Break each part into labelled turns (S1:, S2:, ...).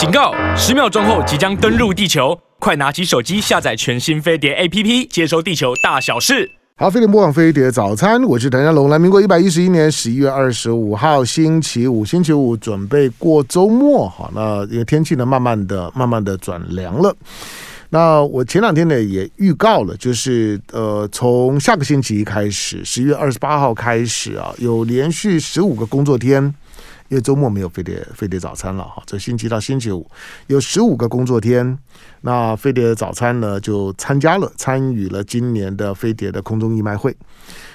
S1: 警告！十秒钟后即将登陆地球，快拿起手机下载全新飞碟 APP，接收地球大小事。
S2: 好，飞碟播放飞碟早餐，我是谭家龙。来，民国一百一十一年十一月二十五号星期五，星期五准备过周末。好，那因为天气呢，慢慢的、慢慢的转凉了。那我前两天呢也预告了，就是呃，从下个星期一开始，十一月二十八号开始啊，有连续十五个工作天，因为周末没有飞碟飞碟早餐了哈，这星期到星期五有十五个工作天，那飞碟早餐呢就参加了参与了今年的飞碟的空中义卖会。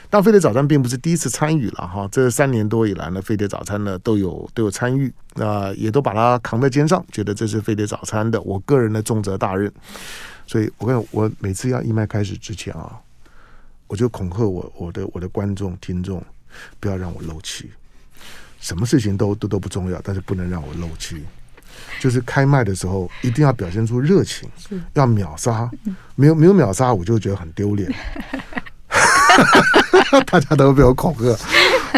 S2: 但飞碟早餐并不是第一次参与了哈，这三年多以来呢，飞碟早餐呢都有都有参与，那也都把它扛在肩上，觉得这是飞碟早餐的我个人的重责大任。所以我跟我每次要义卖开始之前啊，我就恐吓我我的我的观众听众，不要让我漏气，什么事情都都都不重要，但是不能让我漏气。就是开麦的时候一定要表现出热情，要秒杀，没有没有秒杀我就觉得很丢脸。大家都被我恐吓。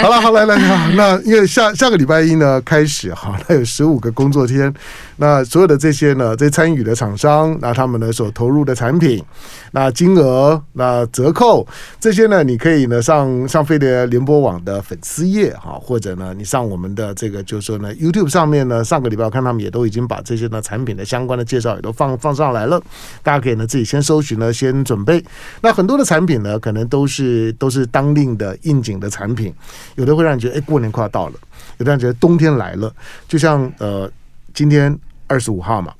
S2: 好了，好来来，那因为下下个礼拜一呢开始哈，那有十五个工作天，那所有的这些呢，这参与的厂商，那他们呢所投入的产品，那金额，那折扣这些呢，你可以呢上上飞碟联播网的粉丝页哈，或者呢你上我们的这个就是说呢 YouTube 上面呢，上个礼拜我看他们也都已经把这些呢产品的相关的介绍也都放放上来了，大家可以呢自己先搜寻呢，先准备。那很多的产品呢，可能都是都是当令的应景的产品。有的会让你觉得，哎，过年快要到了；有的让你觉得冬天来了。就像呃，今天二十五号嘛，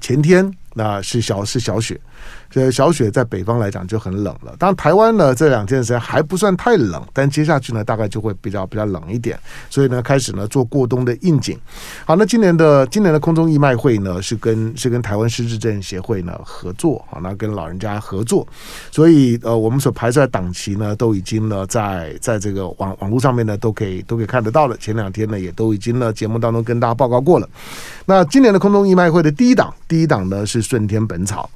S2: 前天那是小是小雪。这小雪在北方来讲就很冷了，当然台湾呢这两天时间还不算太冷，但接下去呢大概就会比较比较冷一点，所以呢开始呢做过冬的应景。好，那今年的今年的空中义卖会呢是跟 是跟台湾失智症协会呢合作，好，那跟老人家合作，所以呃我们所排出来档期呢都已经呢在在这个网网络上面呢都可以都可以看得到了，前两天呢也都已经呢节目当中跟大家报告过了。那今年的空中义卖会的第一档第一档呢是顺天本草。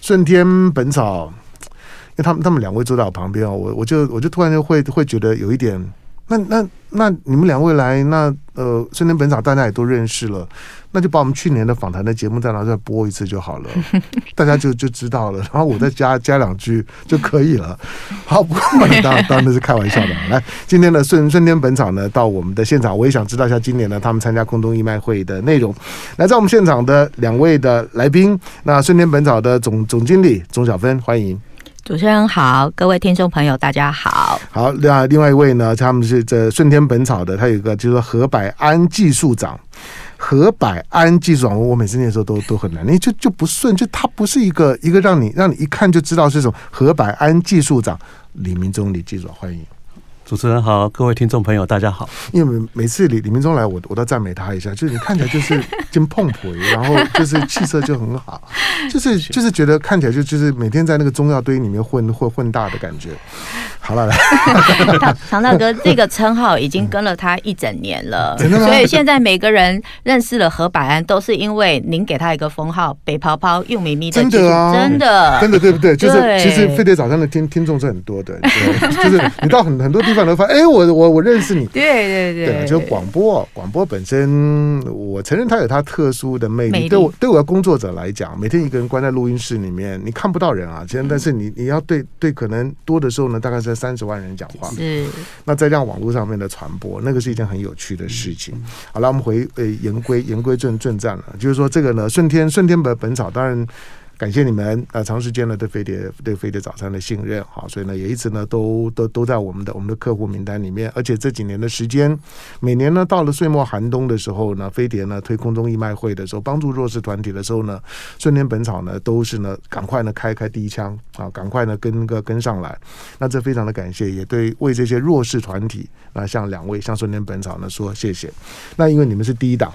S2: 顺天本草，因为他们他们两位坐在我旁边啊，我我就我就突然就会会觉得有一点，那那那你们两位来那。呃，顺天本草大家也都认识了，那就把我们去年的访谈的节目再拿出来播一次就好了，大家就就知道了。然后我再加加两句就可以了。好，不过当然当然是开玩笑的。来，今天的顺顺天本草呢，到我们的现场，我也想知道一下今年呢他们参加空中义卖会的内容。来，在我们现场的两位的来宾，那顺天本草的总总经理钟小芬，欢迎。
S3: 主持人好，各位听众朋友，大家好。
S2: 好，那另外一位呢，他们是这顺天本草的，他有一个就是何百安技术长，何百安技术长，我每次念的时候都都很难，因为就就不顺，就他不是一个一个让你让你一看就知道是什么何百安技术长，李明忠李技术长，欢迎。
S4: 主持人好，各位听众朋友，大家好。
S2: 因为每次李李明忠来，我我都赞美他一下，就是你看起来就是真碰婆，然后就是气色就很好，就是 就是觉得看起来就就是每天在那个中药堆里面混混混大的感觉。好了，来，
S3: 长大哥这个称号已经跟了他一整年了，所以现在每个人认识了何百安，都是因为您给他一个封号“北泡泡又咪咪”的，
S2: 真的啊，
S3: 真的，
S2: 真的对不对？就是其实飞碟早上的听听众是很多的，就是你到很很多地方都发。哎，我我我认识你，
S3: 对对对，
S2: 对，就广播，广播本身，我承认它有它特殊的魅力。对我对我的工作者来讲，每天一个人关在录音室里面，你看不到人啊。其实，但是你你要对对，可能多的时候呢，大概是三十万人讲话。是。那在这样网络上面的传播，那个是一件很有趣的事情。好了，我们回呃言归言归正正传了，就是说这个呢，顺天顺天本本草，当然。感谢你们啊，长时间呢对飞碟对飞碟早餐的信任，好，所以呢也一直呢都都都在我们的我们的客户名单里面，而且这几年的时间，每年呢到了岁末寒冬的时候呢，飞碟呢推空中义卖会的时候，帮助弱势团体的时候呢，顺天本草呢都是呢赶快呢开开第一枪啊，赶快呢跟个跟上来，那这非常的感谢，也对为这些弱势团体啊，向两位向顺天本草呢说谢谢，那因为你们是第一档。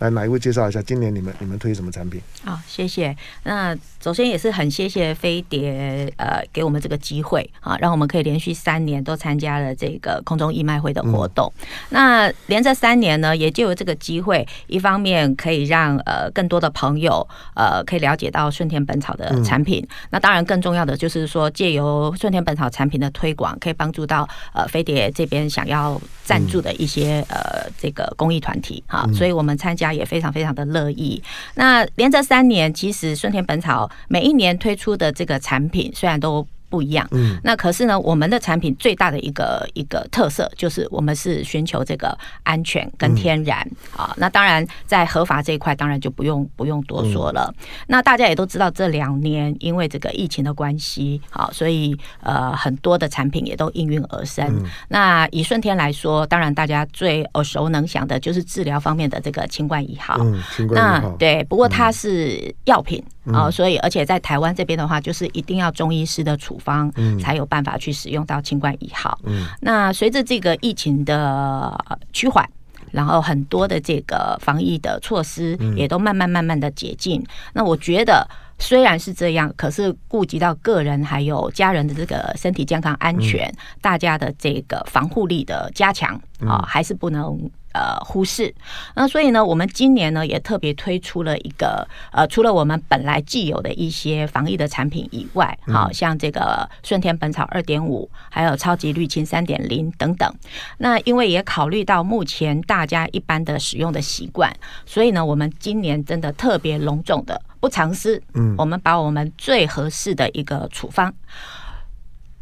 S2: 来，哪一位介绍一下今年你们你们推什么产品？
S3: 好，谢谢。那首先也是很谢谢飞碟呃给我们这个机会啊，让我们可以连续三年都参加了这个空中义卖会的活动。嗯、那连着三年呢，也就有这个机会，一方面可以让呃更多的朋友呃可以了解到顺天本草的产品。嗯、那当然更重要的就是说，借由顺天本草产品的推广，可以帮助到呃飞碟这边想要赞助的一些、嗯、呃这个公益团体啊。所以我们参加。也非常非常的乐意。那连着三年，其实顺天本草每一年推出的这个产品，虽然都不一样，嗯，那可是呢，我们的产品最大的一个一个特色就是我们是寻求这个安全跟天然。啊。那当然在合法这一块，当然就不用不用多说了。那大家也都知道，这两年因为这个疫情的关系，好，所以呃很多的产品也都应运而生。那以顺天来说，当然大家最耳熟能详的就是治疗方面的这个清冠一号，
S2: 嗯，清冠一号，
S3: 那对，不过它是药品啊，所以而且在台湾这边的话，就是一定要中医师的处方才有办法去使用到清冠一号。嗯，那随着这个疫情的趋缓，然后很多的这个防疫的措施也都慢慢慢慢的解禁。那我觉得虽然是这样，可是顾及到个人还有家人的这个身体健康安全，大家的这个防护力的加强啊，还是不能。呃，忽视。那所以呢，我们今年呢也特别推出了一个呃，除了我们本来既有的一些防疫的产品以外，好像这个顺天本草二点五，还有超级绿清三点零等等。那因为也考虑到目前大家一般的使用的习惯，所以呢，我们今年真的特别隆重的不藏私，嗯，我们把我们最合适的一个处方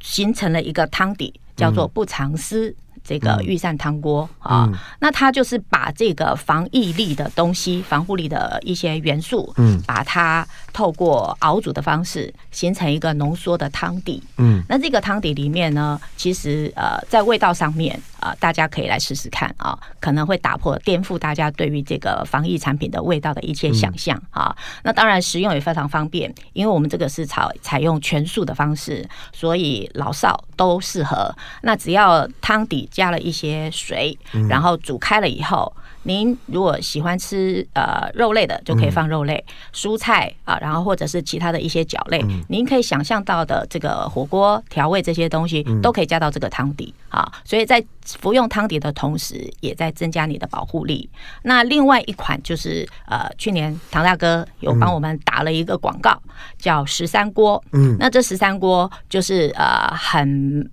S3: 形成了一个汤底，叫做不藏私。这个御膳汤锅啊，那它就是把这个防疫力的东西、防护力的一些元素，嗯，把它透过熬煮的方式形成一个浓缩的汤底，嗯，那这个汤底里面呢，其实呃，在味道上面啊，大家可以来试试看啊，可能会打破、颠覆大家对于这个防疫产品的味道的一些想象啊。那当然，食用也非常方便，因为我们这个是采采用全素的方式，所以老少都适合。那只要汤底。加了一些水，然后煮开了以后，您如果喜欢吃呃肉类的，就可以放肉类、蔬菜啊，然后或者是其他的一些饺类，您可以想象到的这个火锅调味这些东西都可以加到这个汤底啊。所以在服用汤底的同时，也在增加你的保护力。那另外一款就是呃，去年唐大哥有帮我们打了一个广告，叫十三锅。嗯，那这十三锅就是呃很。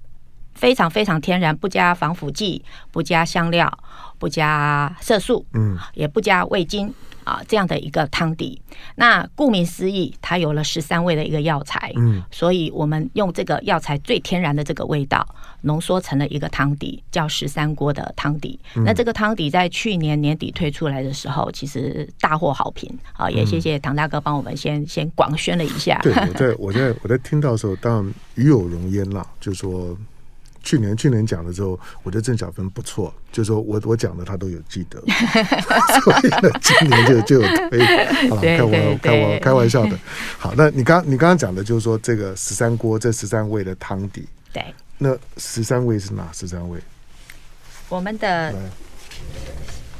S3: 非常非常天然，不加防腐剂，不加香料，不加色素，嗯，也不加味精啊，这样的一个汤底。那顾名思义，它有了十三味的一个药材，嗯，所以我们用这个药材最天然的这个味道，浓缩成了一个汤底，叫十三锅的汤底。那这个汤底在去年年底推出来的时候，其实大获好评啊，也谢谢唐大哥帮我们先先广宣了一下。
S2: 对，我在 我在我在听到的时候，当然与有容焉啦，就说。去年去年讲的时候，我觉得郑小芬不错，就是说我我讲的他都有记得，所以呢，今年就就有推，好了，开玩开玩开玩笑的。好，那你刚你刚刚讲的就是说这个十三锅这十三味的汤底，
S3: 对，
S2: 那十三味是哪十三味？
S3: 我们的，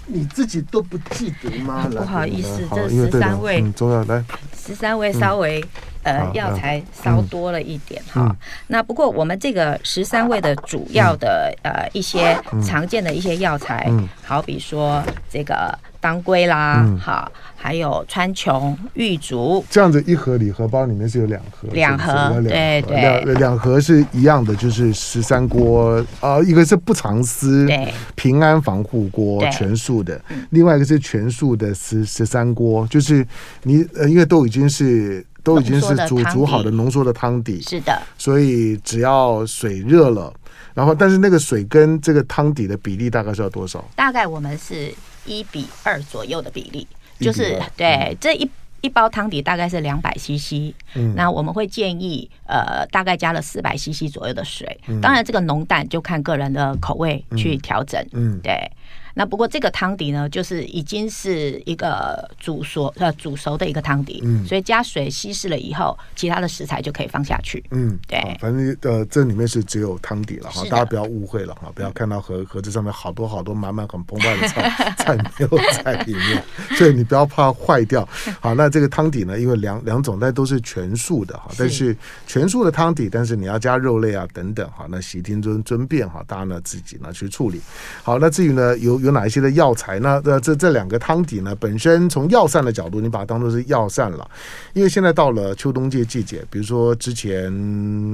S2: 你自己都不记得吗？
S3: 不好意思，这十三味
S2: 很重要，来，
S3: 十三位稍微。呃，药材稍多了一点哈。那不过我们这个十三味的主要的呃一些常见的一些药材，好比说这个当归啦，好，还有川穹、玉竹。这样子一盒礼盒包里面是有两盒，两盒，对对，
S2: 两两盒是一样的，就是十三锅啊，一个是不藏私，
S3: 对，
S2: 平安防护锅，全素的；另外一个是全素的十十三锅，就是你呃，因为都已经是。都已经是煮煮好的浓缩的汤底，
S3: 是的，
S2: 所以只要水热了，然后但是那个水跟这个汤底的比例大概是要多少？
S3: 大概我们是一比二左右的比例，就是对这一一包汤底大概是两百 CC，嗯，那我们会建议呃大概加了四百 CC 左右的水，当然这个浓淡就看个人的口味去调整，嗯，对。那不过这个汤底呢，就是已经是一个煮熟呃煮熟的一个汤底，嗯，所以加水稀释了以后，其他的食材就可以放下去，嗯，对，
S2: 反正呃这里面是只有汤底了哈，大家不要误会了哈，不要看到盒盒子上面好多好多满满很澎湃的菜菜没有在里面，所以你不要怕坏掉。好，那这个汤底呢，因为两两种但都是全素的哈，但是全素的汤底，但是你要加肉类啊等等哈，那悉听尊尊便哈，大家呢自己呢去处理。好，那至于呢有。有哪一些的药材呢？呃，这这两个汤底呢，本身从药膳的角度，你把它当做是药膳了。因为现在到了秋冬季季节，比如说之前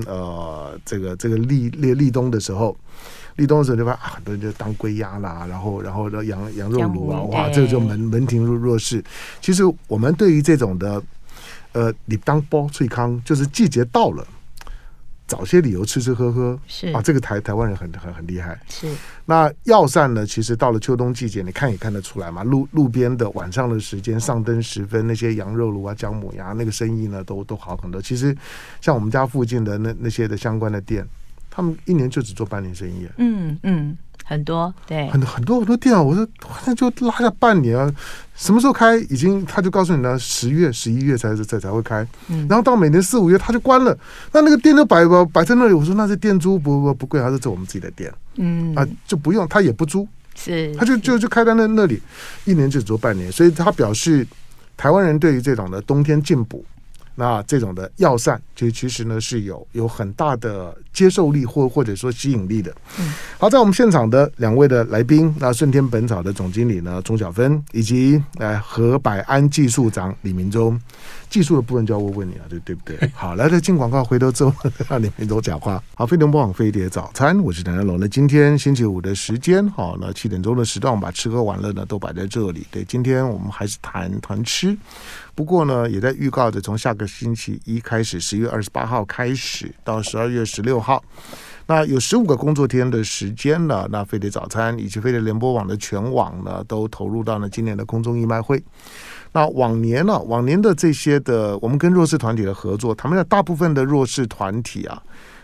S2: 呃，这个这个立立立冬的时候，立冬的时候，就发啊，很多人就当归鸭啦，然后然后的羊羊肉炉啊，哇，这个就门门庭若若市。其实我们对于这种的，呃，你当包翠康，就是季节到了。找些理由吃吃喝喝
S3: 是
S2: 啊，这个台台湾人很很很厉害。
S3: 是
S2: 那药膳呢？其实到了秋冬季节，你看也看得出来嘛。路路边的晚上的时间，上灯时分，那些羊肉炉啊、姜母鸭，那个生意呢，都都好很多。其实像我们家附近的那那些的相关的店，他们一年就只做半年生意。
S3: 嗯嗯。很多对，
S2: 很很多很多店啊，我说那就拉下半年啊，什么时候开？已经他就告诉你呢，十月、十一月才才才会开，嗯，然后到每年四五月他就关了，那那个店都摆摆摆在那里。我说那是店租不不不贵，还是做我们自己的店，嗯。啊就不用，他也不租，
S3: 是，
S2: 他就就就开在那那里，一年就只做半年，所以他表示台湾人对于这种的冬天进补。那这种的药膳，就其实呢是有有很大的接受力或或者说吸引力的。嗯，好，在我们现场的两位的来宾，那顺天本草的总经理呢钟小芬，以及呃和百安技术长李明忠。技术的部分就要问问你了，对对不对？好，来，再进广告，回头之后让李明忠讲话。好，飞碟联播网飞碟早餐，我是谭家龙。那今天星期五的时间，好，那七点钟的时段，我们把吃喝玩乐呢都摆在这里。对，今天我们还是谈谈吃，不过呢，也在预告着从下个星期一开始，十一月二十八号开始到十二月十六好，那有十五个工作天的时间了。那飞碟早餐以及飞碟联播网的全网呢，都投入到了今年的空中义卖会。那往年呢、往年的这些的，我们跟弱势团体的合作，他们的大部分的弱势团体啊，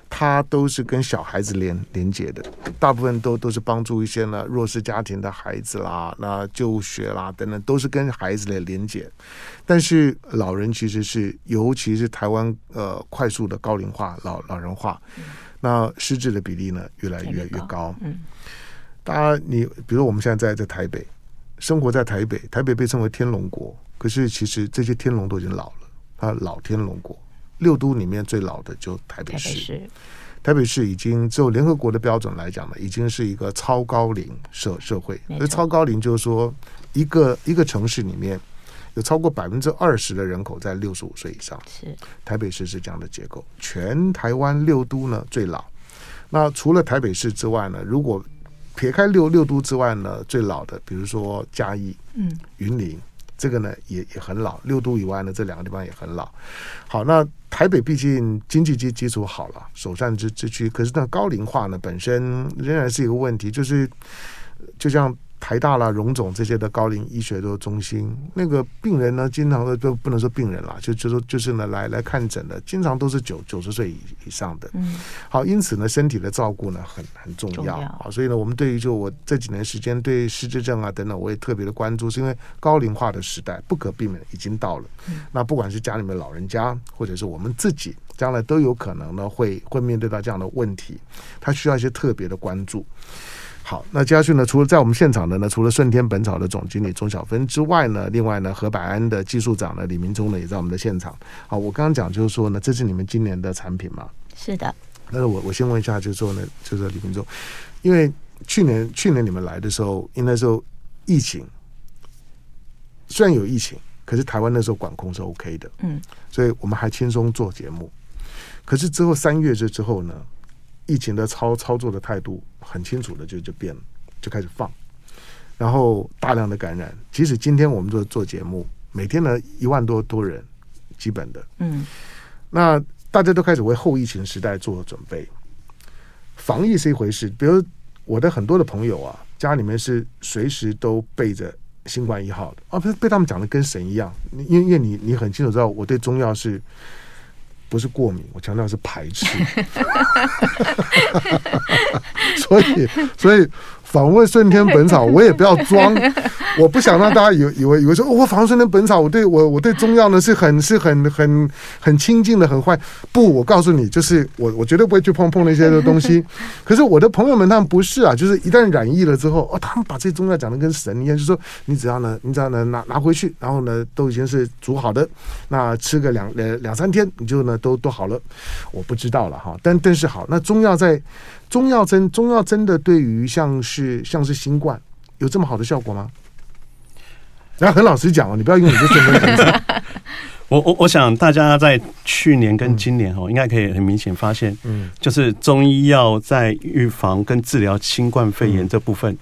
S2: 他都是跟小孩子连连接的，大部分都都是帮助一些呢弱势家庭的孩子啦，那就学啦等等，都是跟孩子的连接。但是老人其实是，尤其是台湾呃快速的高龄化、老老人化，那失智的比例呢越来越越高。嗯，当然你比如我们现在在在台北。生活在台北，台北被称为天龙国，可是其实这些天龙都已经老了。啊，老天龙国，六都里面最老的就台北市。台北市，台北市已经就联合国的标准来讲呢，已经是一个超高龄社社会。而超高龄就是说，一个一个城市里面有超过百分之二十的人口在六十五岁以上。是，台北市是这样的结构。全台湾六都呢最老。那除了台北市之外呢，如果撇开六六都之外呢，最老的，比如说嘉义、嗯，云林，这个呢也也很老。六都以外呢，这两个地方也很老。好，那台北毕竟经济基基础好了，首善之之区，可是那高龄化呢，本身仍然是一个问题，就是就像。台大啦、荣总这些的高龄医学的中心，那个病人呢，经常的都不能说病人啦，就就说就是呢来来看诊的，经常都是九九十岁以以上的。嗯，好，因此呢，身体的照顾呢很很重要啊。所以呢，我们对于就我这几年时间对失智症啊等等，我也特别的关注，是因为高龄化的时代不可避免已经到了。嗯，那不管是家里面老人家，或者是我们自己，将来都有可能呢会会面对到这样的问题，他需要一些特别的关注。好，那接下去呢，除了在我们现场的呢，除了顺天本草的总经理钟小芬之外呢，另外呢，何百安的技术长呢，李明忠呢，也在我们的现场。好，我刚刚讲就是说呢，这是你们今年的产品嘛？
S3: 是的。
S2: 那我我先问一下，就是说呢，就是李明忠，因为去年去年你们来的时候，因为那时候疫情，虽然有疫情，可是台湾那时候管控是 OK 的，嗯，所以我们还轻松做节目。可是之后三月这之后呢？疫情的操操作的态度很清楚的就就变了，就开始放，然后大量的感染。即使今天我们做做节目，每天呢一万多多人，基本的，嗯，那大家都开始为后疫情时代做准备。防疫是一回事，比如我的很多的朋友啊，家里面是随时都备着新冠一号的啊，被被他们讲的跟神一样。因为因为你你很清楚知道，我对中药是。不是过敏，我强调是排斥。所以，所以访问顺天本草，我也不要装，我不想让大家以以为以为说，我访问顺天本草，我对我我对中药呢是很是很很很亲近的，很坏。不，我告诉你，就是我我绝对不会去碰碰那些的东西。可是我的朋友们他们不是啊，就是一旦染疫了之后，哦，他们把这些中药讲的跟神一样，就是说你只要呢，你只要呢拿拿回去，然后呢都已经是煮好的，那吃个两两两三天，你就呢都都好了。我不知道了哈，但但是好，那中药在。中药真中药真的对于像是像是新冠有这么好的效果吗？然后很老实讲哦，你不要用你的顺风顺水。
S4: 我我我想大家在去年跟今年哦，应该可以很明显发现，嗯，就是中医药在预防跟治疗新冠肺炎这部分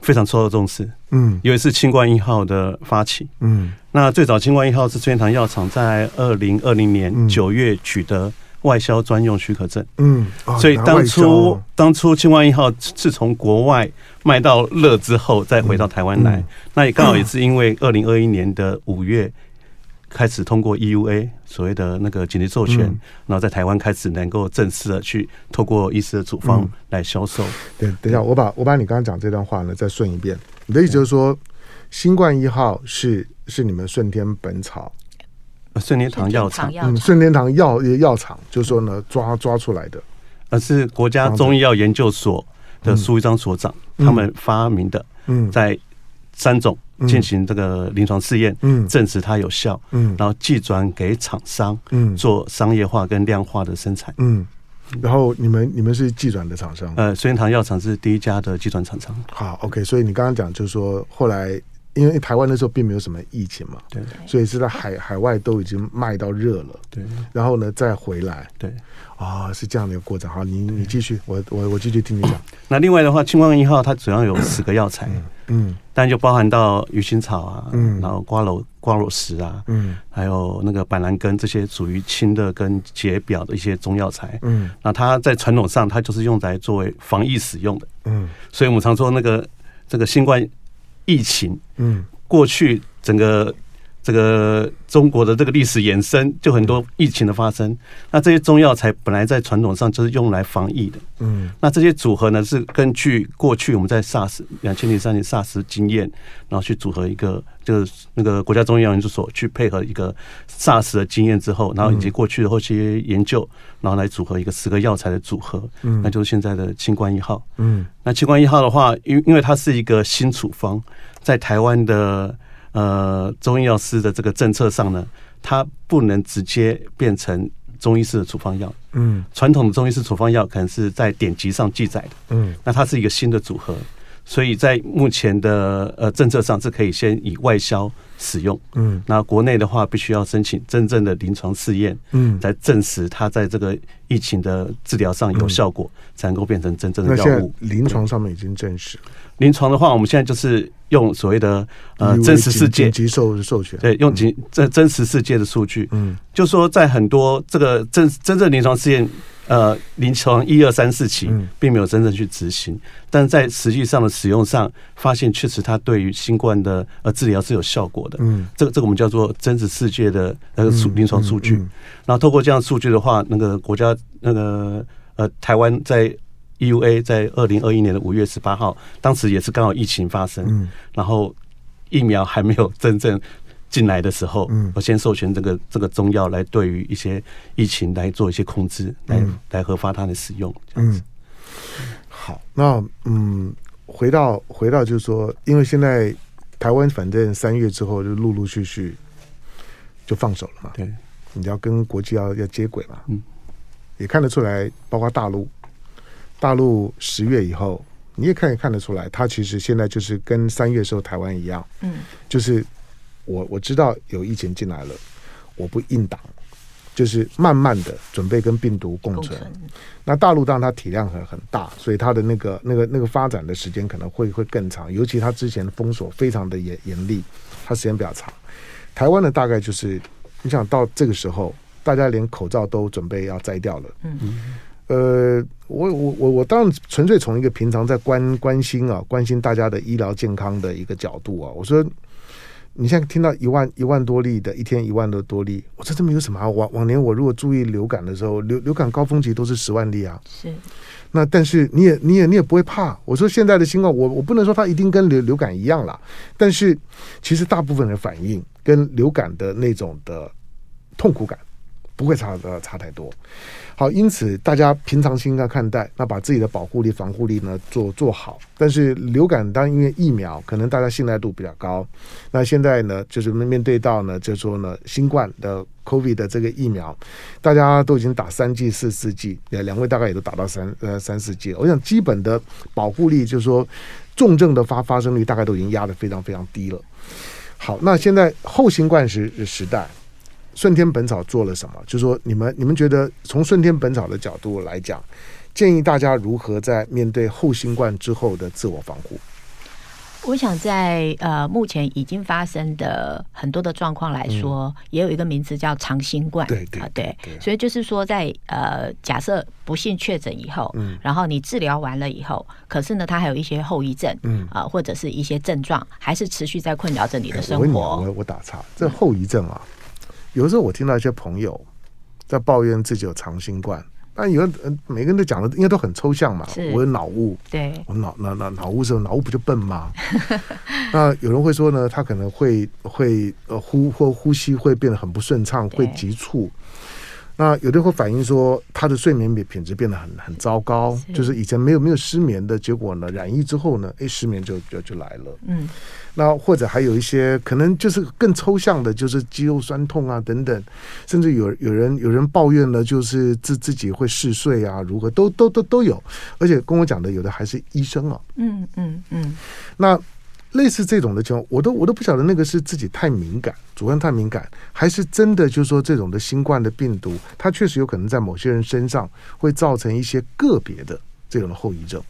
S4: 非常受到重视。嗯，尤其是新冠一号的发起。嗯，那最早新冠一号是春天堂药厂在二零二零年九月取得外销专用许可证。嗯，所以当初当初清冠一号是从国外卖到乐之后，再回到台湾来，那也刚好也是因为二零二一年的五月。开始通过 EUA 所谓的那个紧急授权，嗯、然后在台湾开始能够正式的去透过医师的处方来销售。
S2: 等一下，我把我把你刚刚讲这段话呢再顺一遍。你的意思就是说，新冠一号是是你们顺天本草、
S4: 顺天堂药厂，
S2: 嗯，顺天堂药药厂，就是说呢抓抓出来的，
S4: 而是国家中医药研究所的苏一章所长、嗯、他们发明的。嗯，在三种。进行这个临床试验，嗯，证实它有效，嗯，然后寄转给厂商，嗯，做商业化跟量化的生产，嗯，
S2: 然后你们你们是寄转的厂商，
S4: 呃，顺天堂药厂是第一家的寄转厂商。
S2: 好，OK，所以你刚刚讲就是说，后来因为台湾那时候并没有什么疫情嘛，对，所以是在海海外都已经卖到热了，对，然后呢再回来，对，啊，是这样的一个过程。好，你你继续，我我我继续听你讲。
S4: 那另外的话，清光一号它主要有十个药材。嗯，但就包含到鱼腥草啊，嗯，然后瓜蒌瓜蒌石啊，嗯，还有那个板蓝根这些属于清的跟解表的一些中药材，嗯，那它在传统上它就是用来作为防疫使用的，嗯，所以我们常说那个这个新冠疫情，嗯，过去整个。这个中国的这个历史延伸，就很多疫情的发生。那这些中药材本来在传统上就是用来防疫的。嗯，那这些组合呢，是根据过去我们在 SARS 两千零三年 SARS 经验，然后去组合一个，就是那个国家中医药研究所去配合一个 SARS 的经验之后，然后以及过去的后期研究，然后来组合一个十个药材的组合。嗯，那就是现在的清冠一号。嗯，那清冠一号的话，因因为它是一个新处方，在台湾的。呃，中医药师的这个政策上呢，它不能直接变成中医师的处方药。嗯，传统的中医师处方药可能是在典籍上记载的。嗯，那它是一个新的组合，所以在目前的呃政策上是可以先以外销使用。嗯，那国内的话必须要申请真正的临床试验，嗯，来证实它在这个疫情的治疗上有效果，才能够变成真正的药物。
S2: 临床上面已经证实。
S4: 临床的话，我们现在就是用所谓的呃真实世界。
S2: 紧急授授权，
S4: 对，用紧真真实世界的数据，嗯，就说在很多这个真真正临床试验，呃，临床一二三四期，并没有真正去执行，但在实际上的使用上，发现确实它对于新冠的呃治疗是有效果的，嗯，这个这个我们叫做真实世界的那个数临床数据，然后透过这样数据的话，那个国家那个呃台湾在。EUA 在二零二一年的五月十八号，当时也是刚好疫情发生，嗯，然后疫苗还没有真正进来的时候，嗯，我先授权这个这个中药来对于一些疫情来做一些控制，来来核发它的使用，这样子。
S2: 好，那嗯，回到回到就是说，因为现在台湾反正三月之后就陆陆续续就放手了嘛，对，你要跟国际要要接轨嘛，嗯，也看得出来，包括大陆。大陆十月以后，你也看也看得出来，它其实现在就是跟三月时候台湾一样，嗯，就是我我知道有疫情进来了，我不硬挡，就是慢慢的准备跟病毒共存。那大陆当然它体量很很大，所以它的那个那个那个发展的时间可能会会更长，尤其它之前的封锁非常的严严厉，它时间比较长。台湾呢，大概就是你想到这个时候，大家连口罩都准备要摘掉了，嗯。呃，我我我我当然纯粹从一个平常在关关心啊，关心大家的医疗健康的一个角度啊，我说，你现在听到一万一万多例的一天一万多多例，我这这没有什么啊。往往年我如果注意流感的时候，流流感高峰期都是十万例啊。是。那但是你也你也你也不会怕。我说现在的新冠，我我不能说它一定跟流流感一样啦，但是其实大部分的反应跟流感的那种的痛苦感不会差的差太多。好，因此大家平常心的看待，那把自己的保护力、防护力呢做做好。但是流感当因为疫苗，可能大家信赖度比较高。那现在呢，就是面对到呢，就说呢，新冠的 COVID 的这个疫苗，大家都已经打三剂、四四剂，呃，两位大概也都打到三呃三四剂。我想基本的保护力，就是说重症的发发生率大概都已经压得非常非常低了。好，那现在后新冠时时代，顺天本草做了什么？就是说，你们你们觉得从顺天本草的角度来讲，建议大家如何在面对后新冠之后的自我防护？
S3: 我想在呃目前已经发生的很多的状况来说，嗯、也有一个名词叫长新冠。
S2: 对对、
S3: 呃、对，所以就是说在呃假设不幸确诊以后，嗯，然后你治疗完了以后，可是呢，它还有一些后遗症，嗯啊、呃，或者是一些症状，还是持续在困扰着你的生活。
S2: 我我我打岔，这后遗症啊，嗯、有的时候我听到一些朋友在抱怨自己有长新冠。但有人，每个人都讲的应该都很抽象嘛。我有脑雾，
S3: 对，
S2: 我脑脑脑脑雾时候，脑雾不就笨吗？那有人会说呢，他可能会会呃呼或呼吸会变得很不顺畅，会急促。那有的会反映说，他的睡眠品品质变得很很糟糕，就是以前没有没有失眠的结果呢，染疫之后呢，哎，失眠就就就来了。嗯。那或者还有一些可能就是更抽象的，就是肌肉酸痛啊等等，甚至有有人有人抱怨呢，就是自自己会嗜睡啊，如何都都都都有，而且跟我讲的有的还是医生啊。嗯嗯嗯。那类似这种的情况，我都我都不晓得那个是自己太敏感，主观太敏感，还是真的就是说这种的新冠的病毒，它确实有可能在某些人身上会造成一些个别的这种的后遗症。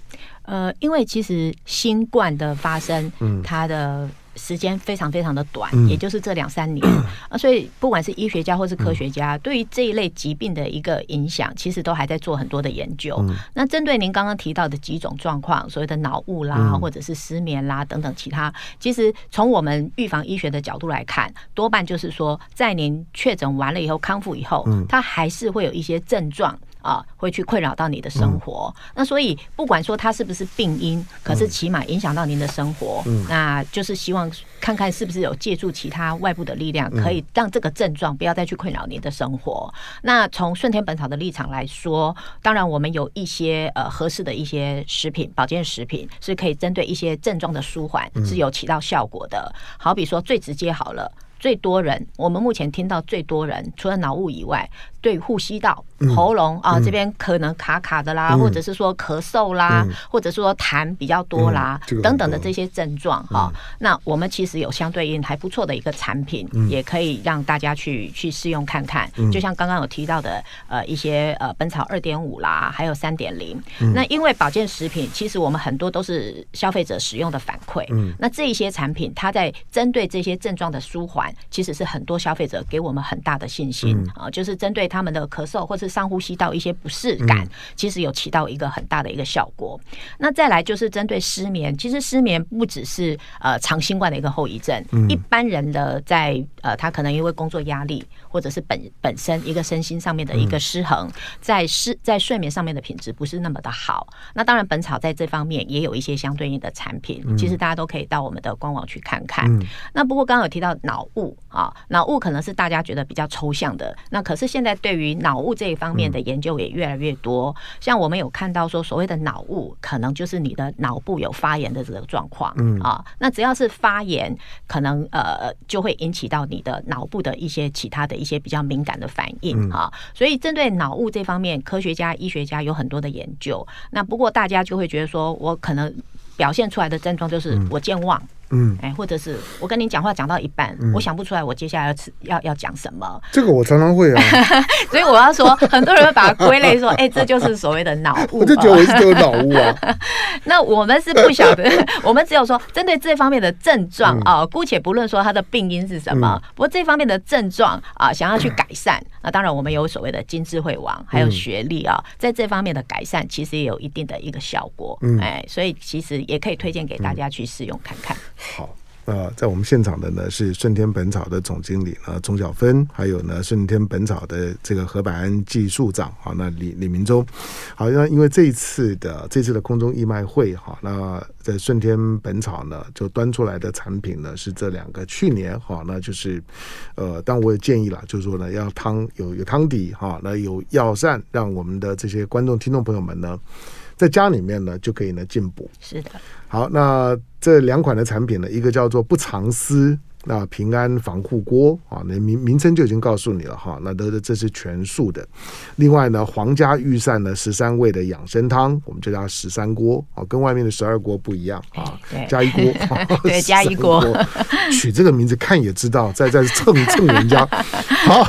S3: 呃，因为其实新冠的发生，嗯，它的时间非常非常的短，也就是这两三年。啊，所以不管是医学家或是科学家，对于这一类疾病的一个影响，其实都还在做很多的研究。那针对您刚刚提到的几种状况，所谓的脑雾啦，或者是失眠啦等等其他，其实从我们预防医学的角度来看，多半就是说，在您确诊完了以后，康复以后，它还是会有一些症状。啊，会去困扰到你的生活。嗯、那所以不管说它是不是病因，可是起码影响到您的生活，嗯、那就是希望看看是不是有借助其他外部的力量，可以让这个症状不要再去困扰您的生活。嗯、那从顺天本草的立场来说，当然我们有一些呃合适的一些食品，保健食品是可以针对一些症状的舒缓是有起到效果的。好比说最直接好了，最多人我们目前听到最多人除了脑雾以外。对呼吸道、喉咙啊，这边可能卡卡的啦，或者是说咳嗽啦，或者是说痰比较多啦，等等的这些症状哈。那我们其实有相对应还不错的一个产品，也可以让大家去去试用看看。就像刚刚有提到的，呃，一些呃，本草二点五啦，还有三点零。那因为保健食品，其实我们很多都是消费者使用的反馈。那这一些产品，它在针对这些症状的舒缓，其实是很多消费者给我们很大的信心啊，就是针对。他们的咳嗽或是上呼吸道一些不适感，其实有起到一个很大的一个效果。那再来就是针对失眠，其实失眠不只是呃长新冠的一个后遗症，一般人的在呃他可能因为工作压力或者是本本身一个身心上面的一个失衡，在失在睡眠上面的品质不是那么的好。那当然本草在这方面也有一些相对应的产品，其实大家都可以到我们的官网去看看。那不过刚刚有提到脑雾啊，脑雾可能是大家觉得比较抽象的，那可是现在。对于脑雾这一方面的研究也越来越多，像我们有看到说，所谓的脑雾可能就是你的脑部有发炎的这个状况，嗯啊，那只要是发炎，可能呃就会引起到你的脑部的一些其他的一些比较敏感的反应啊，所以针对脑雾这方面，科学家、医学家有很多的研究。那不过大家就会觉得说，我可能表现出来的症状就是我健忘。嗯，哎，或者是我跟你讲话讲到一半，我想不出来我接下来要吃要要讲什么。
S2: 这个我常常会啊，
S3: 所以我要说，很多人会把它归类说，哎，这就是所谓的脑雾。
S2: 我就觉得我一直都有脑雾啊。
S3: 那我们是不晓得，我们只有说针对这方面的症状啊，姑且不论说它的病因是什么，不过这方面的症状啊，想要去改善，那当然我们有所谓的金智慧王，还有学历啊，在这方面的改善，其实也有一定的一个效果。哎，所以其实也可以推荐给大家去试用看看。
S2: 好，呃，在我们现场的呢是顺天本草的总经理呢钟小芬，还有呢顺天本草的这个何百安技术长，好，那李李明忠，好，那因为这一次的这次的空中义卖会，哈，那在顺天本草呢就端出来的产品呢是这两个，去年哈，那就是呃，但我也建议了，就是说呢要汤有有汤底哈，那有药膳，让我们的这些观众听众朋友们呢在家里面呢就可以呢进补。
S3: 是的。
S2: 好，那这两款的产品呢，一个叫做不藏私那平安防护锅啊，那名名称就已经告诉你了哈。那这这是全素的。另外呢，皇家御膳呢十三味的养生汤，我们就叫十三锅啊，跟外面的十二锅不一样啊，加一锅，
S3: 对，加一锅。
S2: 取这个名字看也知道，在在 蹭蹭人家。好，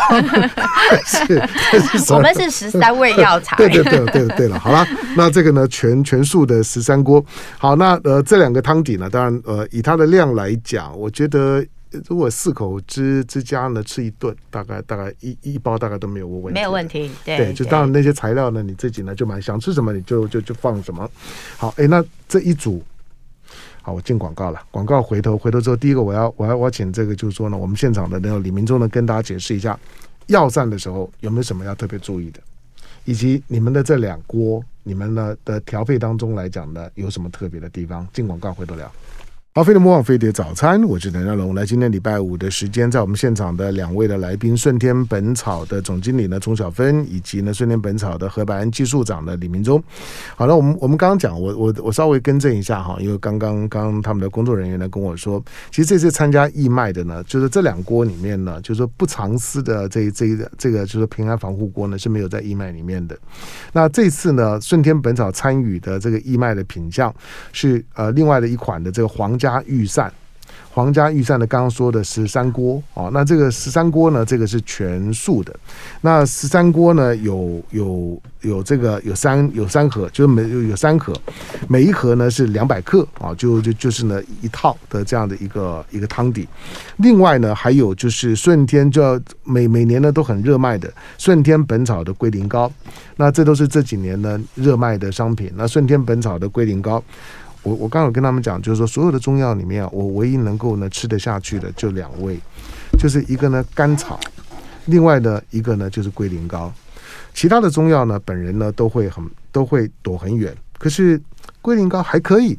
S2: 是，
S3: 我们是十三味药材。
S2: 对对对对对了，好了，那这个呢，全全素的十三锅。好，那呃这两个汤底呢，当然呃以它的量来讲，我觉得。如果四口之之家呢，吃一顿，大概大概一一包大概都没有问题，
S3: 没有问题。对，
S2: 对，就当然那些材料呢，你自己呢就买，想吃什么你就就就放什么。好，哎，那这一组，好，我进广告了。广告回头回头之后，第一个我要我要我要请这个就是说呢，我们现场的那个李明忠呢，跟大家解释一下药膳的时候有没有什么要特别注意的，以及你们的这两锅，你们呢的调配当中来讲呢，有什么特别的地方？进广告回头聊。好，飞的魔网飞碟早餐，我是邓家龙。来，今天礼拜五的时间，在我们现场的两位的来宾，顺天本草的总经理呢钟小芬，以及呢顺天本草的何百安技术长的李明忠。好了，我们我们刚刚讲，我我我稍微更正一下哈，因为刚刚刚他们的工作人员呢跟我说，其实这次参加义卖的呢，就是这两锅里面呢，就是说不藏私的这这个这个就是平安防护锅呢是没有在义卖里面的。那这次呢，顺天本草参与的这个义卖的品项是呃另外的一款的这个黄。家御膳，皇家御膳的刚刚说的十三锅哦，那这个十三锅呢，这个是全素的。那十三锅呢，有有有这个有三有三盒，就是每有有三盒，每一盒呢是两百克啊，就就就是呢一套的这样的一个一个汤底。另外呢，还有就是顺天就要每每年呢都很热卖的顺天本草的龟苓膏，那这都是这几年呢热卖的商品。那顺天本草的龟苓膏。我我刚有跟他们讲，就是说所有的中药里面，我唯一能够呢吃得下去的就两味，就是一个呢甘草，另外呢一个呢就是龟苓膏，其他的中药呢本人呢都会很都会躲很远，可是龟苓膏还可以，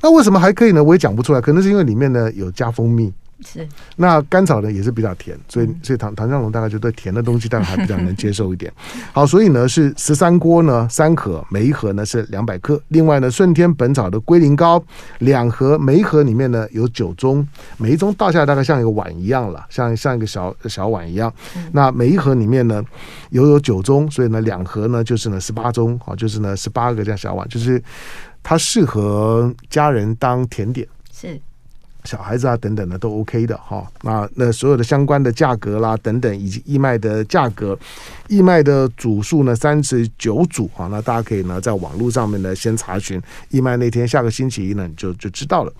S2: 那为什么还可以呢？我也讲不出来，可能是因为里面呢有加蜂蜜。是，那甘草呢也是比较甜，所以所以唐唐湘龙大概就对甜的东西，大概还比较能接受一点。好，所以呢是十三锅呢三盒，每一盒呢是两百克。另外呢，顺天本草的龟苓膏两盒，每一盒里面呢有九盅，每一盅倒下来大概像一个碗一样了，像像一个小小碗一样。那每一盒里面呢有有九盅，所以呢两盒呢就是呢十八盅，好，就是呢十八个这样小碗，就是它适合家人当甜点。是。小孩子啊，等等的都 OK 的哈。那那所有的相关的价格啦，等等，以及义卖的价格，义卖的组数呢，三十九组哈。那大家可以呢在网络上面呢先查询，义卖那天下个星期一呢你就就知道了。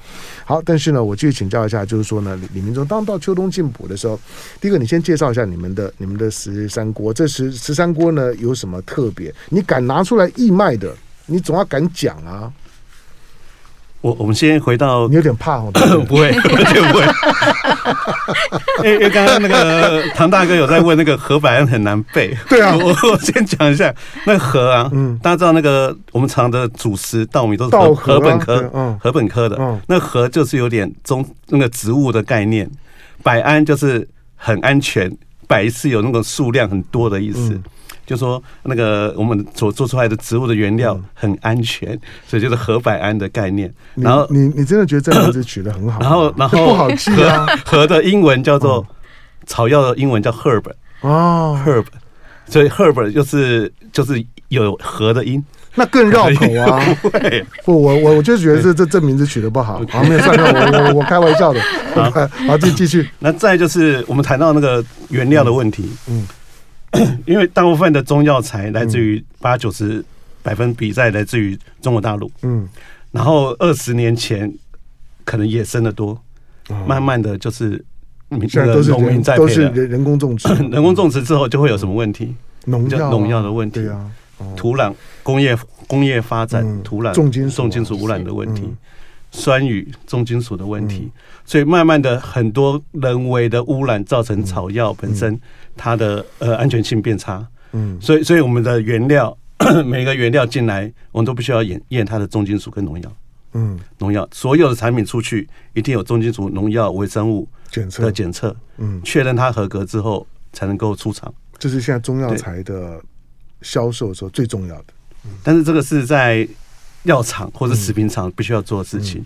S2: 好，但是呢，我继续请教一下，就是说呢，李明忠，当到秋冬进补的时候，第一个你先介绍一下你们的你们的十三锅，这十十三锅呢有什么特别？你敢拿出来义卖的，你总要敢讲啊。
S4: 我我们先回到，
S2: 你有点怕哦，
S4: 不会，完 全不会。因为因为刚刚那个唐大哥有在问那个何百安很难背，
S2: 对啊，
S4: 我我先讲一下那个禾啊，嗯，大家知道那个我们常的主食稻米都是禾禾本科，嗯，禾本科的，嗯，那禾就是有点中那个植物的概念，百安就是很安全，百是有那种数量很多的意思。就说那个我们所做出来的植物的原料很安全，所以就是禾百安的概念。然后
S2: 你你真的觉得这名字取得很好？
S4: 然后然后
S2: 不好记啊。
S4: 禾的英文叫做草药的英文叫 herb 哦 herb，所以 herb 就是就是有禾的音，
S2: 那更绕口啊。不，我我我就觉得这这这名字取得不好。好，没有算了，我我我开玩笑的。好，好，继继续。
S4: 那再就是我们谈到那个原料的问题，嗯。因为大部分的中药材来自于八九十百分比在来自于中国大陆，嗯，然后二十年前可能野生的多，慢慢的就是那个农民在
S2: 都是人人工种植，
S4: 人工种植之后就会有什么问题？
S2: 农药
S4: 农药的问题，对啊，土壤工业工业发展土壤重金重金属污染的问题，酸雨重金属的问题，所以慢慢的很多人为的污染造成草药本身。它的呃安全性变差，嗯，所以所以我们的原料 每个原料进来，我们都必须要验验它的重金属跟农药，嗯，农药所有的产品出去一定有重金属、农药、微生物检测。的检测，嗯，确认它合格之后才能够出厂。
S2: 这是现在中药材的销售的时候最重要的，
S4: 但是这个是在药厂或者食品厂必须要做的事情。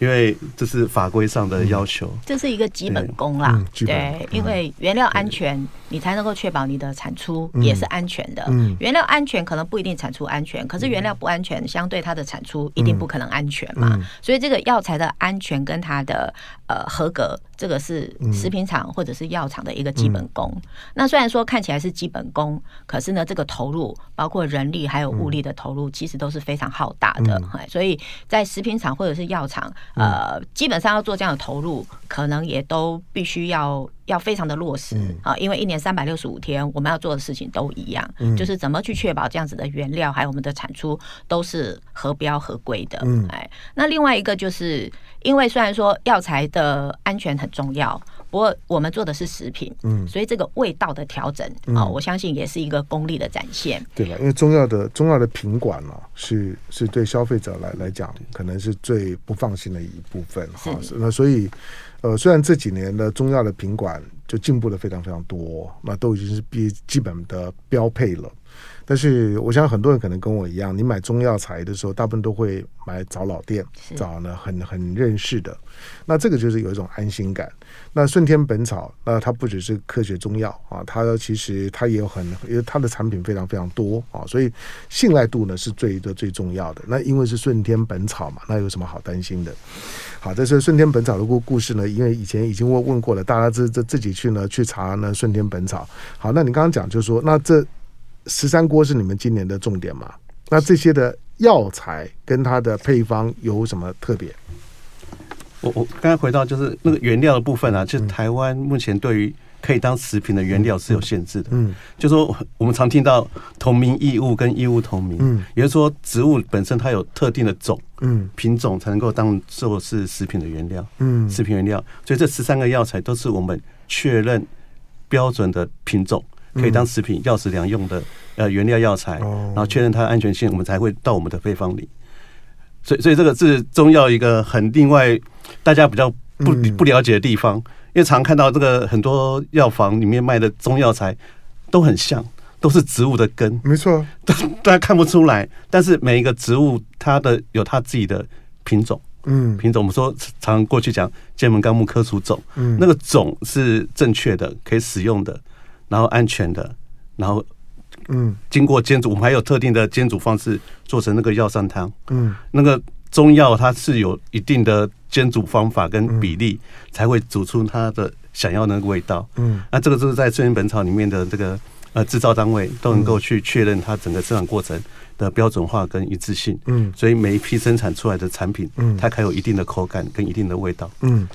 S4: 因为这是法规上的要求，
S3: 这是一个基本功啦。对，因为原料安全，你才能够确保你的产出也是安全的。原料安全可能不一定产出安全，可是原料不安全，相对它的产出一定不可能安全嘛。所以这个药材的安全跟它的呃合格，这个是食品厂或者是药厂的一个基本功。那虽然说看起来是基本功，可是呢，这个投入包括人力还有物力的投入，其实都是非常浩大的。所以在食品厂或者是药厂。呃，基本上要做这样的投入，可能也都必须要要非常的落实啊，因为一年三百六十五天，我们要做的事情都一样，就是怎么去确保这样子的原料还有我们的产出都是合标合规的。哎，那另外一个就是，因为虽然说药材的安全很重要。不过我们做的是食品，嗯，所以这个味道的调整啊，我相信也是一个功力的展现。
S2: 对了，因为中药的中药的品管呢，是是对消费者来来讲，可能是最不放心的一部分哈。那所以，呃，虽然这几年的中药的品管就进步的非常非常多，那都已经是必基本的标配了。但是，我想很多人可能跟我一样，你买中药材的时候，大部分都会买找老店，找呢很很认识的。那这个就是有一种安心感。那顺天本草，那它不只是科学中药啊，它其实它也有很，因为它的产品非常非常多啊，所以信赖度呢是最的最重要的。那因为是顺天本草嘛，那有什么好担心的？好，这是顺天本草的故故事呢，因为以前已经问问过了，大家自自自己去呢去查呢顺天本草。好，那你刚刚讲就是说，那这。十三锅是你们今年的重点吗？那这些的药材跟它的配方有什么特别？
S4: 我我刚才回到就是那个原料的部分啊，就是台湾目前对于可以当食品的原料是有限制的。嗯，就说我们常听到同名异物跟异物同名，嗯，也就是说植物本身它有特定的种，嗯，品种才能够当做是食品的原料，嗯，食品原料。所以这十三个药材都是我们确认标准的品种。可以当食品、药食两用的呃原料药材，然后确认它的安全性，我们才会到我们的配方里。所以，所以这个是中药一个很另外大家比较不不了解的地方，因为常看到这个很多药房里面卖的中药材都很像，都是植物的根，
S2: 没错，
S4: 大家看不出来。但是每一个植物它的有它自己的品种，嗯，品种我们说常过去讲剑门纲目科属种，嗯，那个种是正确的，可以使用的。然后安全的，然后嗯，经过煎煮，我们还有特定的煎煮方式做成那个药膳汤。嗯，那个中药它是有一定的煎煮方法跟比例，才会煮出它的想要的那个味道。嗯，那这个就是在《萃英本草》里面的这个呃制造单位都能够去确认它整个生产过程。的标准化跟一致性，嗯，所以每一批生产出来的产品，嗯，它还有一定的口感跟一定的味道，嗯。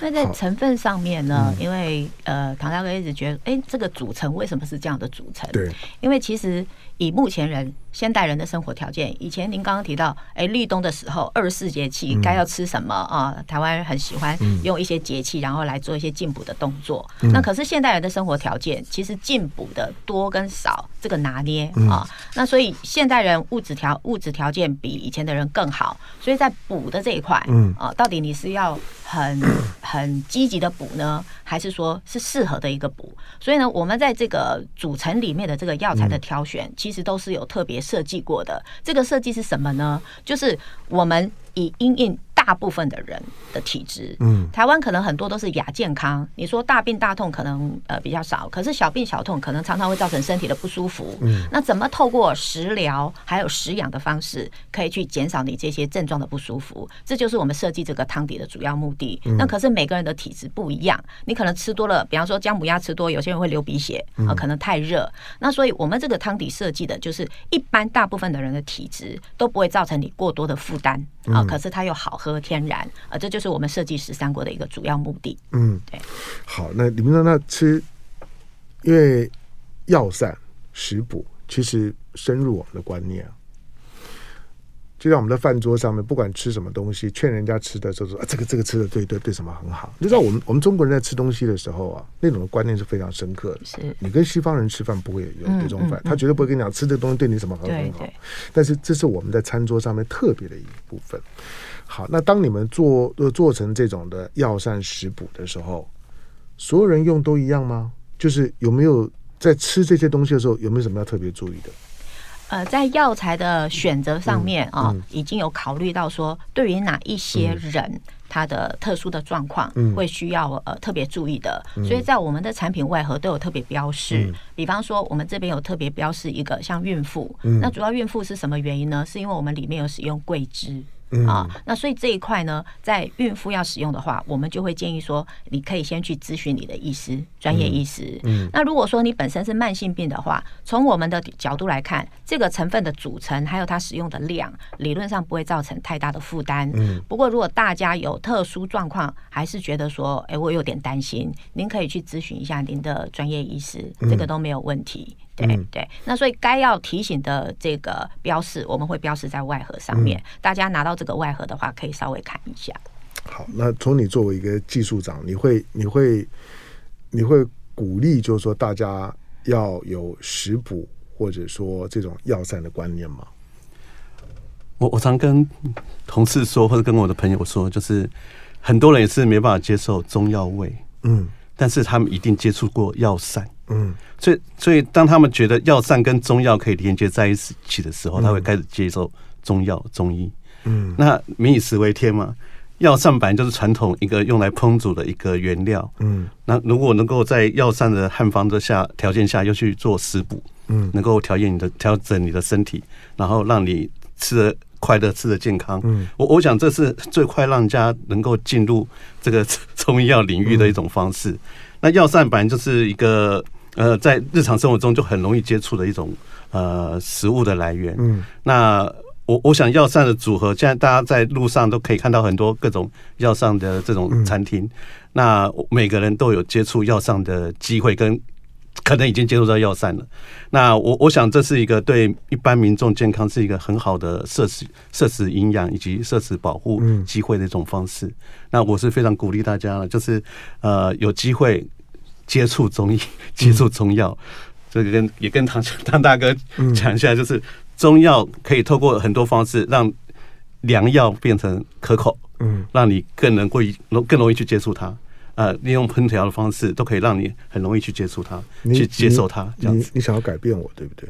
S3: 那在成分上面呢？因为呃，唐大哥一直觉得，哎，这个组成为什么是这样的组成？对，因为其实以目前人现代人的生活条件，以前您刚刚提到，哎，立冬的时候二十四节气该要吃什么啊？台湾人很喜欢用一些节气，然后来做一些进补的动作。那可是现代人的生活条件，其实进补的多跟少，这个拿捏啊，那所以现代。人物质条物质条件比以前的人更好，所以在补的这一块，嗯啊，到底你是要很 很积极的补呢，还是说是适合的一个补？所以呢，我们在这个组成里面的这个药材的挑选，其其实都是有特别设计过的。这个设计是什么呢？就是我们以因应。大部分的人的体质，嗯，台湾可能很多都是亚健康。你说大病大痛可能呃比较少，可是小病小痛可能常常会造成身体的不舒服。嗯，那怎么透过食疗还有食养的方式，可以去减少你这些症状的不舒服？这就是我们设计这个汤底的主要目的。那可是每个人的体质不一样，你可能吃多了，比方说姜母鸭吃多，有些人会流鼻血啊，可能太热。那所以我们这个汤底设计的就是一般大部分的人的体质都不会造成你过多的负担啊，可是它又好喝。天然啊，这就是我们设计十三国的一个主要目的。嗯，对。
S2: 好，那你们说那吃，因为药膳食补其实深入我们的观念，就像我们的饭桌上面，不管吃什么东西，劝人家吃的时候说啊，这个这个吃的对对对什么很好。你知道我们我们中国人在吃东西的时候啊，那种的观念是非常深刻的。是你跟西方人吃饭不会有这种饭，他绝对不会跟你讲吃这个东西对你什么很很好。但是这是我们在餐桌上面特别的一部分。好，那当你们做呃做成这种的药膳食补的时候，所有人用都一样吗？就是有没有在吃这些东西的时候，有没有什么要特别注意的？
S3: 呃，在药材的选择上面啊、
S2: 嗯嗯，
S3: 已经有考虑到说，对于哪一些人他的特殊的状况会需要呃特别注意的，所以在我们的产品外盒都有特别标示。比方说，我们这边有特别标示一个像孕妇，那主要孕妇是什么原因呢？是因为我们里面有使用桂枝。嗯、啊，那所以这一块呢，在孕妇要使用的话，我们就会建议说，你可以先去咨询你的医师，专业医师。嗯，嗯，那如果说你本身是慢性病的话，从我们的角度来看，这个成分的组成还有它使用的量，理论上不会造成太大的负担。嗯，不过如果大家有特殊状况，还是觉得说，哎，我有点担心，您可以去咨询一下您的专业医师，这个都没有问题。对对，那所以该要提醒的这个标示，我们会标示在外盒上面。大家拿到这个外盒的话，可以稍微看一下。
S2: 好，那从你作为一个技术长，你会你会你会鼓励，就是说大家要有食补或者说这种药膳的观念吗？
S4: 我我常跟同事说，或者跟我的朋友说，就是很多人也是没办法接受中药味，嗯，但是他们一定接触过药膳。嗯，所以所以当他们觉得药膳跟中药可以连接在一起的时候，他会开始接受中药中医。嗯，那民以食为天嘛，药膳本来就是传统一个用来烹煮的一个原料。嗯，那如果能够在药膳的汉方的下条件下，又去做食补，嗯，能够调节你的调整你的身体，然后让你吃的快乐，吃的健康。嗯，我我想这是最快让人家能够进入这个 中医药领域的一种方式。那药膳本来就是一个。呃，在日常生活中就很容易接触的一种呃食物的来源。嗯，那我我想药膳的组合，现在大家在路上都可以看到很多各种药膳的这种餐厅。嗯、那每个人都有接触药膳的机会，跟可能已经接触到药膳了。那我我想这是一个对一般民众健康是一个很好的摄食摄食营养以及摄食保护机会的一种方式。嗯、那我是非常鼓励大家了，就是呃有机会。接触中医，接触中药，嗯、这个跟也跟唐 唐大哥讲一下，就是中药可以透过很多方式让良药变成可口，嗯，让你更能够容更容易去接触它，呃，利用烹调的方式都可以让你很容易去接触它，去接受它，这样子。
S2: 你你想要改变我，对不对？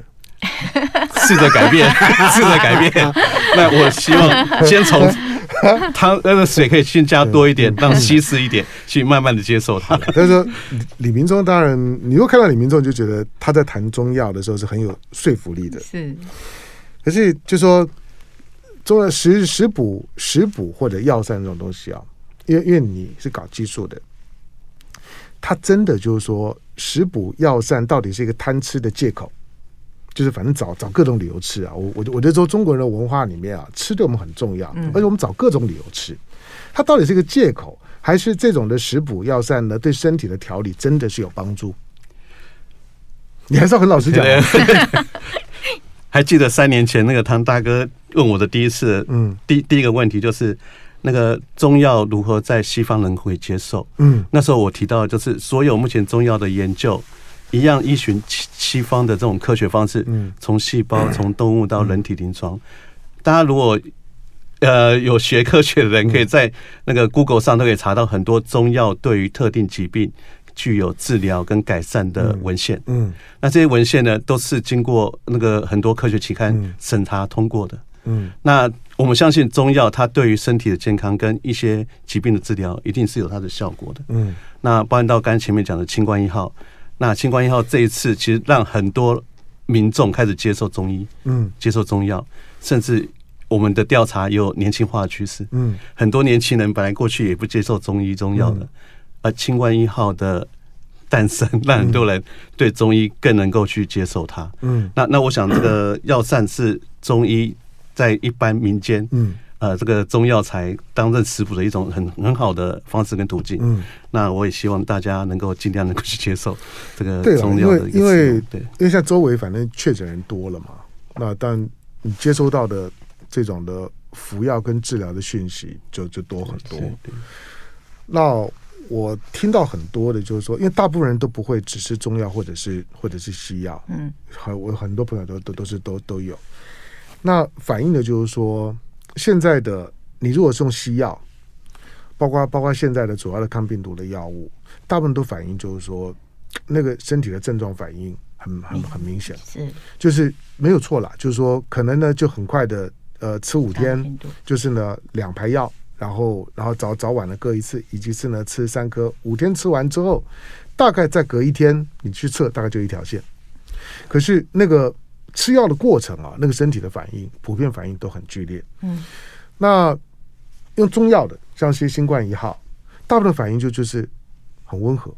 S4: 试着改变，试着改变。那我希望先从 汤那个水可以先加多一点，让稀释一点，去慢慢的接受它。
S2: 但是说李明忠，当然，你如果看到李明忠，就觉得他在谈中药的时候是很有说服力的。是，可是就说中药食食补、食补或者药膳这种东西啊，因为因为你是搞技术的，他真的就是说食补药膳到底是一个贪吃的借口。就是反正找找各种理由吃啊，我我我觉得说中国人的文化里面啊，吃对我们很重要，而且我们找各种理由吃，它到底是一个借口，还是这种的食补药膳呢？对身体的调理真的是有帮助？你还是要很老实讲。
S4: 还记得三年前那个汤大哥问我的第一次，嗯，第第一个问题就是那个中药如何在西方人会接受？嗯，那时候我提到就是所有目前中药的研究。一样依循西西方的这种科学方式，从细胞、从动物到人体临床。大家如果呃有学科学的人，可以在那个 Google 上都可以查到很多中药对于特定疾病具有治疗跟改善的文献。嗯，那这些文献呢，都是经过那个很多科学期刊审查通过的。嗯，那我们相信中药它对于身体的健康跟一些疾病的治疗，一定是有它的效果的。嗯，那包含到刚才前面讲的清冠一号。那清冠一号这一次，其实让很多民众开始接受中医，嗯，接受中药，甚至我们的调查也有年轻化的趋势，嗯，很多年轻人本来过去也不接受中医中药的，而清冠一号的诞生，让很多人对中医更能够去接受它，嗯，那那我想这个药膳是中医在一般民间，嗯。呃，这个中药材当任食补的一种很很好的方式跟途径。嗯，那我也希望大家能够尽量能够去接受这个中药的一个。
S2: 因为对，因为像周围反正确诊人多了嘛，那但你接收到的这种的服药跟治疗的讯息就就多很多。那我听到很多的就是说，因为大部分人都不会只吃中药或者是或者是西药。嗯，很我很多朋友都都都是都都有。那反映的就是说。现在的你如果是用西药，包括包括现在的主要的抗病毒的药物，大部分都反映就是说，那个身体的症状反应很很很很明显，
S3: 是。
S2: 就是没有错啦，就是说可能呢就很快的呃吃五天，就是呢两排药，然后然后早早晚的各一次，以及是呢吃三颗，五天吃完之后，大概再隔一天你去测，大概就一条线。可是那个吃药的过程啊，那个身体的反应，普遍反应都很剧烈。嗯，那用中药的，像些新冠一号，大部分反应就就是很温和。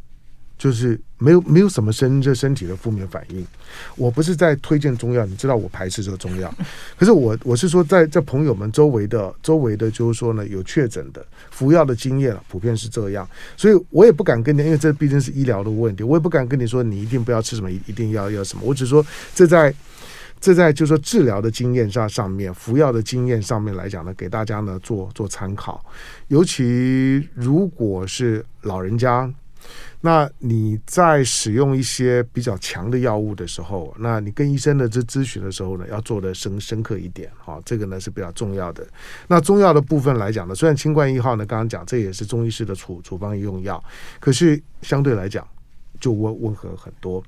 S2: 就是没有没有什么身这身体的负面反应，我不是在推荐中药，你知道我排斥这个中药，可是我我是说在在朋友们周围的周围的，就是说呢有确诊的服药的经验普遍是这样，所以我也不敢跟你，因为这毕竟是医疗的问题，我也不敢跟你说你一定不要吃什么，一定要要什么，我只说这在这在就是说治疗的经验上上面，服药的经验上面来讲呢，给大家呢做做参考，尤其如果是老人家。那你在使用一些比较强的药物的时候，那你跟医生的这咨询的时候呢，要做得深深刻一点哈，这个呢是比较重要的。那中药的部分来讲呢，虽然清冠一号呢刚刚讲这也是中医师的处处方用药，可是相对来讲。就温温和很多，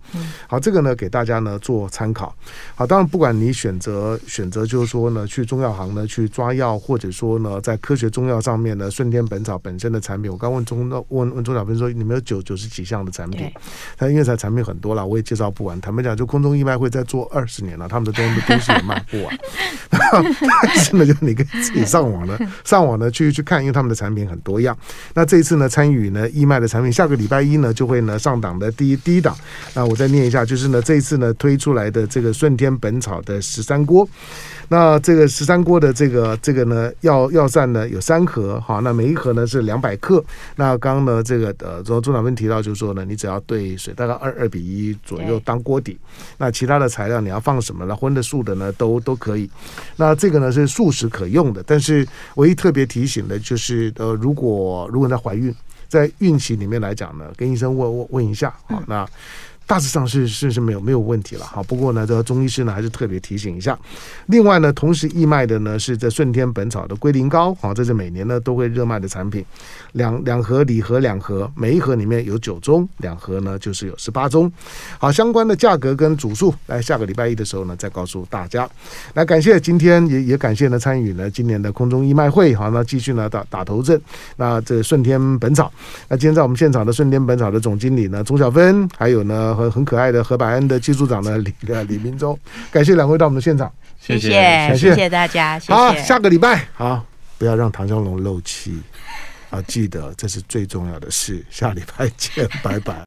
S2: 好，这个呢给大家呢做参考。好，当然不管你选择选择，就是说呢去中药行呢去抓药，或者说呢在科学中药上面呢，顺天本草本身的产品，我刚问中问问钟小芬说，你们有九九十几项的产品，他因为他产品很多了，我也介绍不完。坦白讲，就空中义卖会在做二十年了，他们的东西东西也卖不完。但是呢，就你可以自己上网呢，上网呢去去看，因为他们的产品很多样。那这一次呢参与呢义卖的产品，下个礼拜一呢就会呢上档。第一第一档，那我再念一下，就是呢，这一次呢推出来的这个顺天本草的十三锅，那这个十三锅的这个这个呢药药膳呢有三盒，好，那每一盒呢是两百克。那刚刚呢这个呃，中中长芬提到就是说呢，你只要兑水大概二二比一左右当锅底，那其他的材料你要放什么呢？荤的素的呢都都可以。那这个呢是素食可用的，但是唯一特别提醒的就是呃，如果如果在怀孕。在孕期里面来讲呢，跟医生问问问一下，啊，那。大致上是是是没有没有问题了哈，不过呢，这个中医师呢还是特别提醒一下。另外呢，同时义卖的呢是这顺天本草的龟苓膏，好，这是每年呢都会热卖的产品，两两盒礼盒两盒，每一盒里面有九宗，两盒呢就是有十八宗。好，相关的价格跟组数，来下个礼拜一的时候呢再告诉大家。来，感谢今天也也感谢呢参与呢今年的空中义卖会，好，那继续呢打打头阵。那这顺天本草，那今天在我们现场的顺天本草的总经理呢钟小芬，还有呢。和很可爱的何百安的技术长的李李明忠，感谢两位到我们的现场，
S3: 谢谢。谢谢。大家，谢谢。
S2: 好，下个礼拜。好，不要让唐湘龙漏气。啊，记得这是最重要的事，下礼拜见，拜拜。